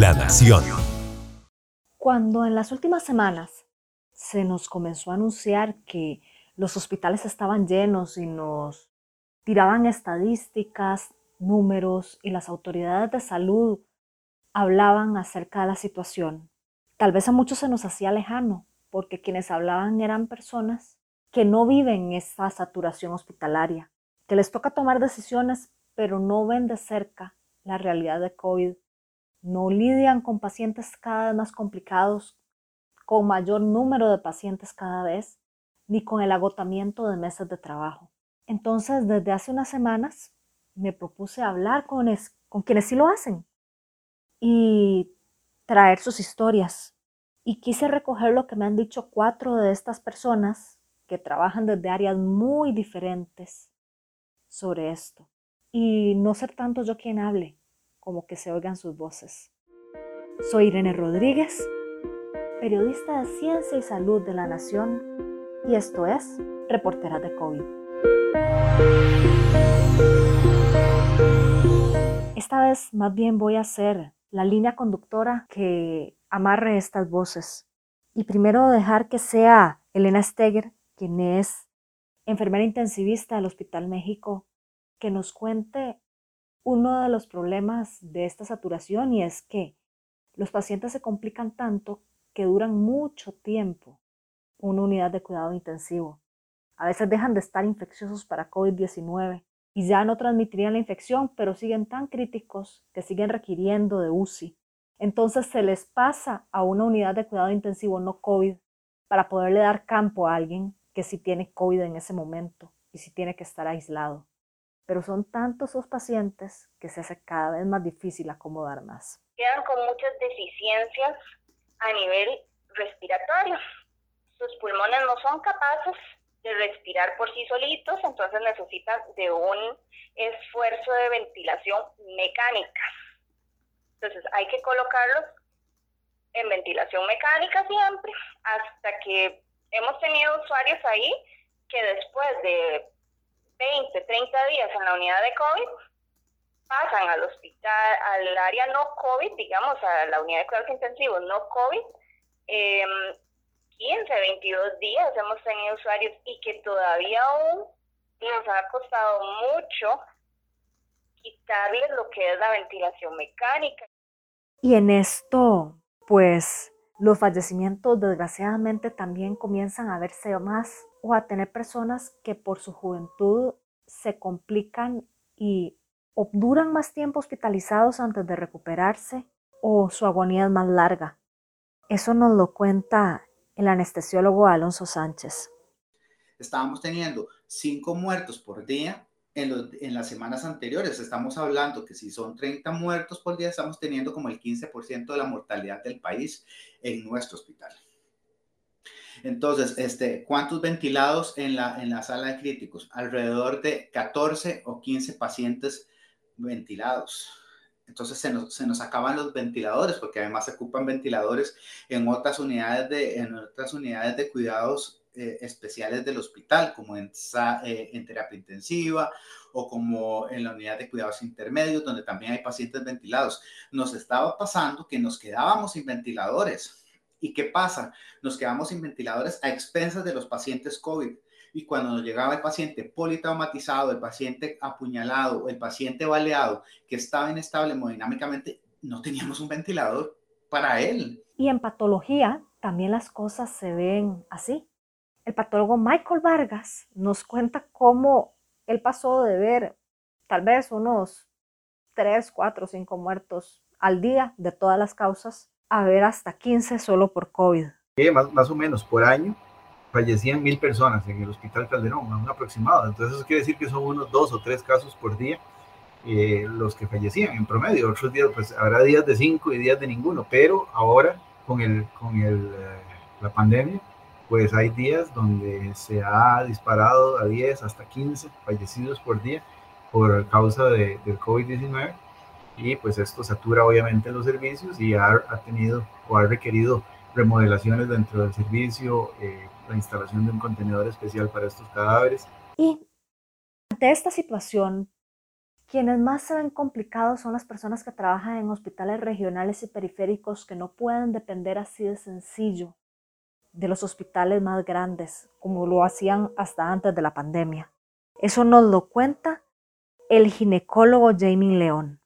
La Nación. Cuando en las últimas semanas se nos comenzó a anunciar que los hospitales estaban llenos y nos tiraban estadísticas, números y las autoridades de salud hablaban acerca de la situación, tal vez a muchos se nos hacía lejano, porque quienes hablaban eran personas que no viven esa saturación hospitalaria, que les toca tomar decisiones, pero no ven de cerca la realidad de COVID, no lidian con pacientes cada vez más complicados, con mayor número de pacientes cada vez, ni con el agotamiento de meses de trabajo. Entonces, desde hace unas semanas me propuse hablar con, con quienes sí lo hacen y traer sus historias. Y quise recoger lo que me han dicho cuatro de estas personas que trabajan desde áreas muy diferentes sobre esto. Y no ser tanto yo quien hable, como que se oigan sus voces. Soy Irene Rodríguez, periodista de Ciencia y Salud de la Nación, y esto es Reportera de COVID. Esta vez más bien voy a ser la línea conductora que amarre estas voces. Y primero dejar que sea Elena Steger, quien es enfermera intensivista del Hospital México, que nos cuente uno de los problemas de esta saturación y es que los pacientes se complican tanto que duran mucho tiempo una unidad de cuidado intensivo. A veces dejan de estar infecciosos para COVID-19 y ya no transmitirían la infección, pero siguen tan críticos que siguen requiriendo de UCI. Entonces se les pasa a una unidad de cuidado intensivo no COVID para poderle dar campo a alguien que sí tiene COVID en ese momento y sí tiene que estar aislado. Pero son tantos los pacientes que se hace cada vez más difícil acomodar más. Quedan con muchas deficiencias a nivel respiratorio. Sus pulmones no son capaces de respirar por sí solitos, entonces necesitan de un esfuerzo de ventilación mecánica. Entonces hay que colocarlos en ventilación mecánica siempre, hasta que hemos tenido usuarios ahí que después de 20, 30 días en la unidad de COVID, pasan al hospital, al área no COVID, digamos, a la unidad de cuidados intensivos no COVID, eh, 15, 22 días hemos tenido usuarios y que todavía aún nos ha costado mucho quitarles lo que es la ventilación mecánica. Y en esto, pues los fallecimientos desgraciadamente también comienzan a verse más o a tener personas que por su juventud se complican y o duran más tiempo hospitalizados antes de recuperarse o su agonía es más larga. Eso nos lo cuenta el anestesiólogo Alonso Sánchez. Estábamos teniendo cinco muertos por día en, en, las semanas anteriores. Estamos hablando que si son 30 muertos por día, estamos teniendo como el 15% de la mortalidad del país en nuestro hospital. Entonces, este, ¿cuántos ventilados en la, en la sala de críticos? Alrededor de 14 o 15 pacientes ventilados. Entonces se nos, se nos, acaban los ventiladores porque además se ocupan ventiladores en otras unidades de, en otras unidades de cuidados eh, especiales del hospital, como en, eh, en, terapia intensiva o como en la unidad de cuidados intermedios, donde también hay pacientes ventilados. Nos estaba pasando que nos quedábamos sin ventiladores. ¿Y qué pasa? Nos quedamos sin ventiladores a expensas de los pacientes COVID y cuando nos llegaba el paciente politraumatizado, el paciente apuñalado, el paciente baleado, que estaba inestable hemodinámicamente, no teníamos un ventilador para él. Y en patología también las cosas se ven así. El patólogo Michael Vargas nos cuenta cómo él pasó de ver tal vez unos 3, 4, 5 muertos al día de todas las causas a ver hasta 15 solo por COVID. más, más o menos por año fallecían mil personas en el Hospital Calderón, un aproximado. Entonces eso quiere decir que son unos dos o tres casos por día eh, los que fallecían en promedio. Otros días, pues habrá días de cinco y días de ninguno, pero ahora con, el, con el, eh, la pandemia, pues hay días donde se ha disparado a 10 hasta 15 fallecidos por día por causa de, del COVID-19 y pues esto satura obviamente los servicios y ha, ha, tenido o ha requerido remodelaciones dentro del servicio, eh, la instalación de un contenedor especial para estos cadáveres. Y ante esta situación, Quienes más se ven complicados son las personas que trabajan en hospitales regionales y periféricos que no pueden depender así de sencillo de los hospitales más grandes, como lo hacían hasta antes de la pandemia. Eso nos lo cuenta el ginecólogo Jamie León.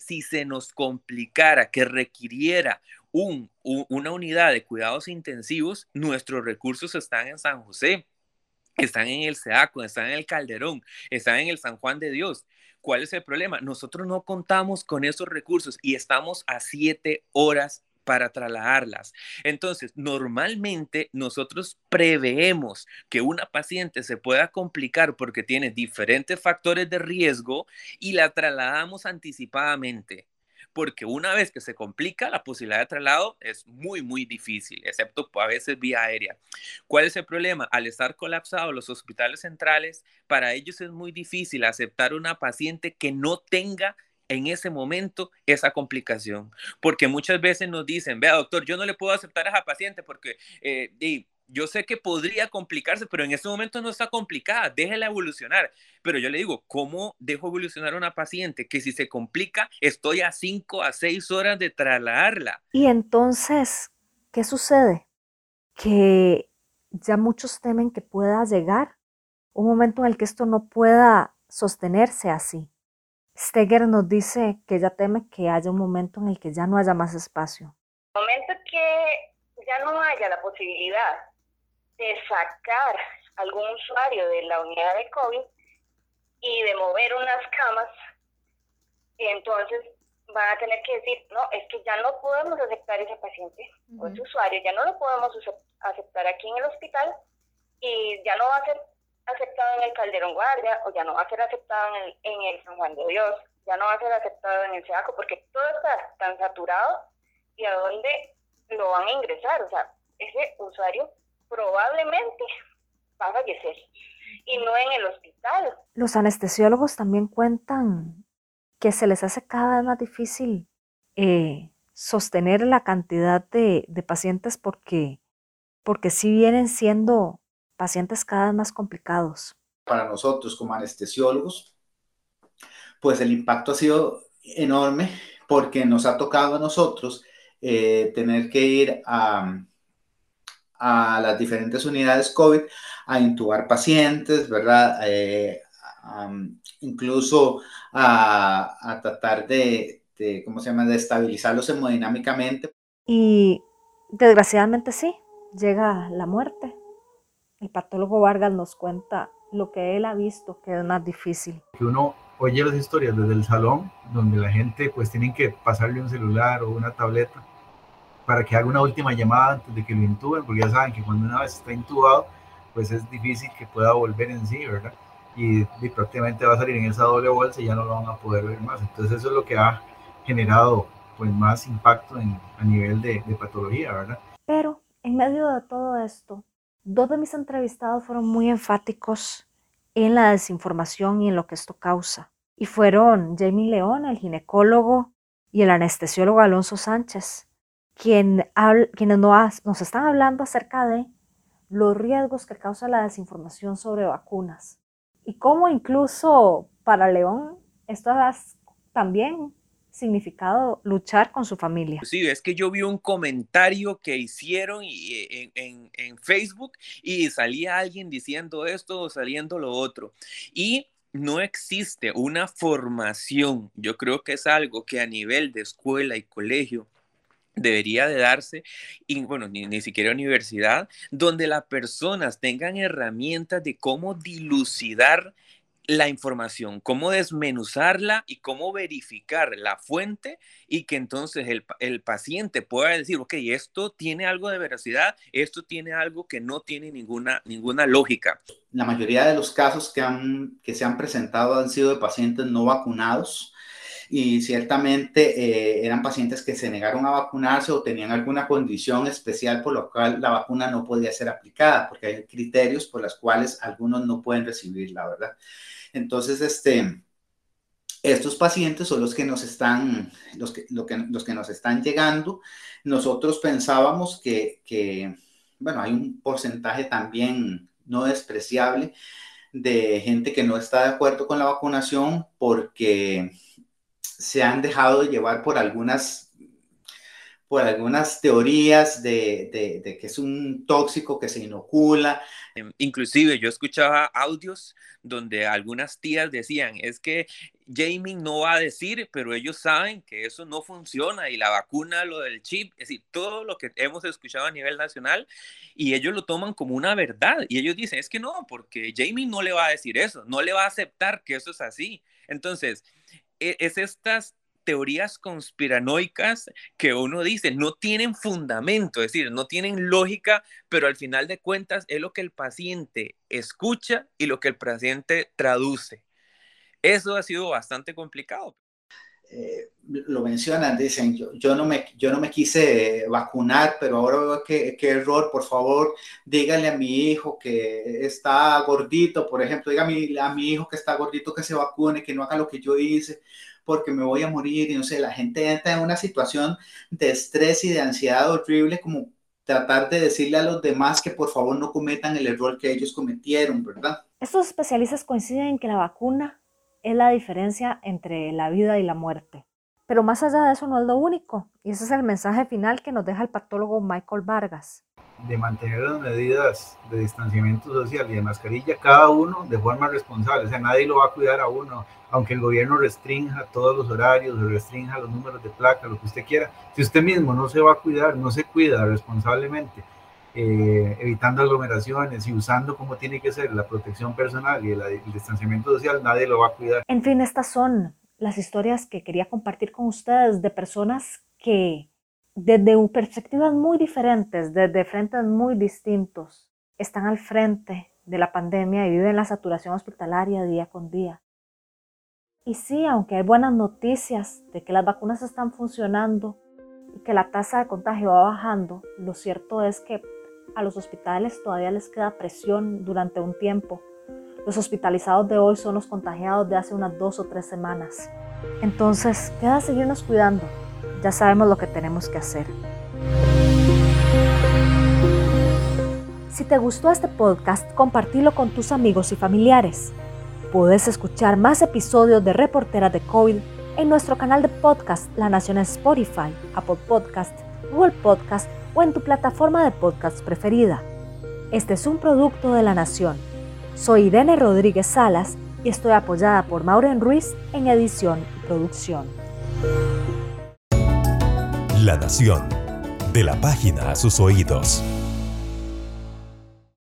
Si se nos complicara que requiriera un, una unidad de cuidados intensivos, nuestros recursos están en San José, están en el SEACO, están en el Calderón, están en el San Juan de Dios. ¿Cuál es el problema? Nosotros no contamos con esos recursos y estamos a siete horas para trasladarlas. Entonces, normalmente nosotros preveemos que una paciente se pueda complicar porque tiene diferentes factores de riesgo y la trasladamos anticipadamente porque una vez que se complica, la posibilidad de traslado es muy, muy difícil, excepto a veces vía aérea. ¿Cuál es el problema? Al estar colapsados los hospitales centrales, para ellos es muy difícil aceptar una paciente que no tenga en ese momento esa complicación. Porque muchas veces nos dicen, vea doctor, yo no le puedo aceptar a esa paciente porque eh, yo sé que podría complicarse, pero en este momento no está complicada, déjela evolucionar. Pero yo le digo, ¿cómo dejo evolucionar a una paciente que si se complica, estoy a 5 a 6 horas de trasladarla? Y entonces, ¿qué sucede? Que ya muchos temen que pueda llegar un momento en el que esto no pueda sostenerse así. Steger nos dice que ella teme que haya un momento en el que ya no haya más espacio. Momento que ya no haya la posibilidad de sacar algún usuario de la unidad de COVID y de mover unas camas, entonces van a tener que decir, no, es que ya no podemos aceptar ese paciente o ese usuario, ya no lo podemos aceptar aquí en el hospital y ya no va a ser aceptado en el Calderón Guardia o ya no va a ser aceptado en el, San Juan de Dios, ya no va a ser aceptado en el SEACO porque todo está tan saturado y a dónde lo van a ingresar. O sea, ese usuario probablemente va a fallecer y no en el hospital. Los anestesiólogos también cuentan que se les hace cada vez más difícil eh, sostener la cantidad de, de pacientes porque, porque sí vienen siendo pacientes cada vez más complicados. Para nosotros como anestesiólogos, pues el impacto ha sido enorme porque nos ha tocado a nosotros eh, tener que ir a, a, las diferentes unidades COVID a intubar pacientes, ¿verdad? Eh, incluso a, a tratar de, de, ¿cómo se llama?, de estabilizarlos hemodinámicamente. Y desgraciadamente sí, llega la muerte. El patólogo Vargas nos cuenta lo que él ha visto que es más difícil. Que uno oye las historias desde el salón, donde la gente pues tiene que pasarle un celular o una tableta para que haga una última llamada antes de que lo intuben, porque ya saben que cuando una vez está intubado, pues es difícil que pueda volver en sí, ¿verdad? Y, prácticamente va a salir en esa doble bolsa y ya no lo van a poder ver más. Entonces eso es lo que ha generado pues más impacto en, a nivel de, de patología, ¿verdad? Pero en medio de todo esto, Dos de mis entrevistados fueron muy enfáticos en la desinformación y en lo que esto causa. Y fueron Jamie León, el ginecólogo, y el anestesiólogo Alonso Sánchez, quien, quienes nos están hablando acerca de los riesgos que causa la desinformación sobre vacunas y cómo incluso para León esto también significado luchar con su familia. Sí, es que yo vi un comentario que hicieron eh, en, en, Facebook y salía alguien diciendo esto o saliendo lo otro. Y no existe una formación, yo creo que es algo que a nivel de escuela y colegio debería de darse, y bueno, ni, ni, siquiera universidad, donde las personas tengan herramientas de cómo dilucidar la información, cómo desmenuzarla y cómo verificar la fuente y que entonces el, paciente pueda decir, ok, esto tiene algo de veracidad, esto tiene algo que no tiene ninguna, ninguna lógica. La mayoría de los casos que, han, que se han presentado han sido de pacientes no vacunados y ciertamente eh, eran pacientes que se negaron a vacunarse o tenían alguna condición especial por lo cual la vacuna no podía ser aplicada, porque hay criterios por los cuales algunos no pueden recibirla, ¿verdad? Entonces, este, estos pacientes son los que nos están, los que, los que nos están llegando. Nosotros pensábamos que, que, bueno, hay un porcentaje también no despreciable de gente que no está de acuerdo con la vacunación porque se han dejado de llevar por algunas por algunas teorías de, de, que es un tóxico que se inocula. Em, inclusive yo escuchaba audios donde algunas tías decían, es que Jamie no va a decir, pero ellos saben que eso no funciona y la vacuna, lo del chip, es decir, todo lo que hemos escuchado a nivel nacional y ellos lo toman como una verdad y ellos dicen, es que no, porque Jamie no le va a decir eso, no le va a aceptar que eso es así. Entonces, es estas teorías conspiranoicas que uno dice no tienen fundamento, es decir, no tienen lógica, pero al final de cuentas es lo que el paciente escucha y lo que el paciente traduce. Eso ha sido bastante complicado. Eh, lo mencionan, dicen, yo, yo, no me, yo no me quise vacunar, pero ahora veo que, qué error, por favor, dígale a mi hijo que está gordito, por ejemplo, dígame a mi hijo que está gordito que se vacune, que no haga lo que yo hice porque me voy a morir y no sé, la gente entra en una situación de estrés y de ansiedad horrible como tratar de decirle a los demás que por favor no cometan el error que ellos cometieron, ¿verdad? Estos especialistas coinciden en que la vacuna es la diferencia entre la vida y la muerte. Pero más allá de eso no es lo único, y ese es el mensaje final que nos deja el patólogo Michael Vargas. De mantener las medidas de distanciamiento social y de mascarilla, cada uno de forma responsable, o sea, nadie lo va a cuidar a uno, aunque el gobierno restrinja todos los horarios, restrinja los números de placa, lo que usted quiera, si usted mismo no se va a cuidar, no se cuida responsablemente, eh, evitando aglomeraciones y usando como tiene que ser la protección personal y el, el distanciamiento social, nadie lo va a cuidar. En fin, estas son las historias que quería compartir con ustedes de personas que desde perspectivas muy diferentes, desde frentes muy distintos, están al frente de la pandemia y viven la saturación hospitalaria día con día. Y sí, aunque hay buenas noticias de que las vacunas están funcionando y que la tasa de contagio va bajando, lo cierto es que a los hospitales todavía les queda presión durante un tiempo. Los hospitalizados de hoy son los contagiados de hace unas dos o tres semanas. Entonces, queda seguirnos cuidando. Ya sabemos lo que tenemos que hacer. Si te gustó este podcast, compartilo con tus amigos y familiares. Puedes escuchar más episodios de Reportera de COVID en nuestro canal de podcast La Nación en Spotify, Apple Podcast, Google Podcast o en tu plataforma de podcast preferida. Este es un producto de La Nación. Soy Irene Rodríguez Salas y estoy apoyada por Maureen Ruiz en edición y producción. La Nación, de la página a sus oídos.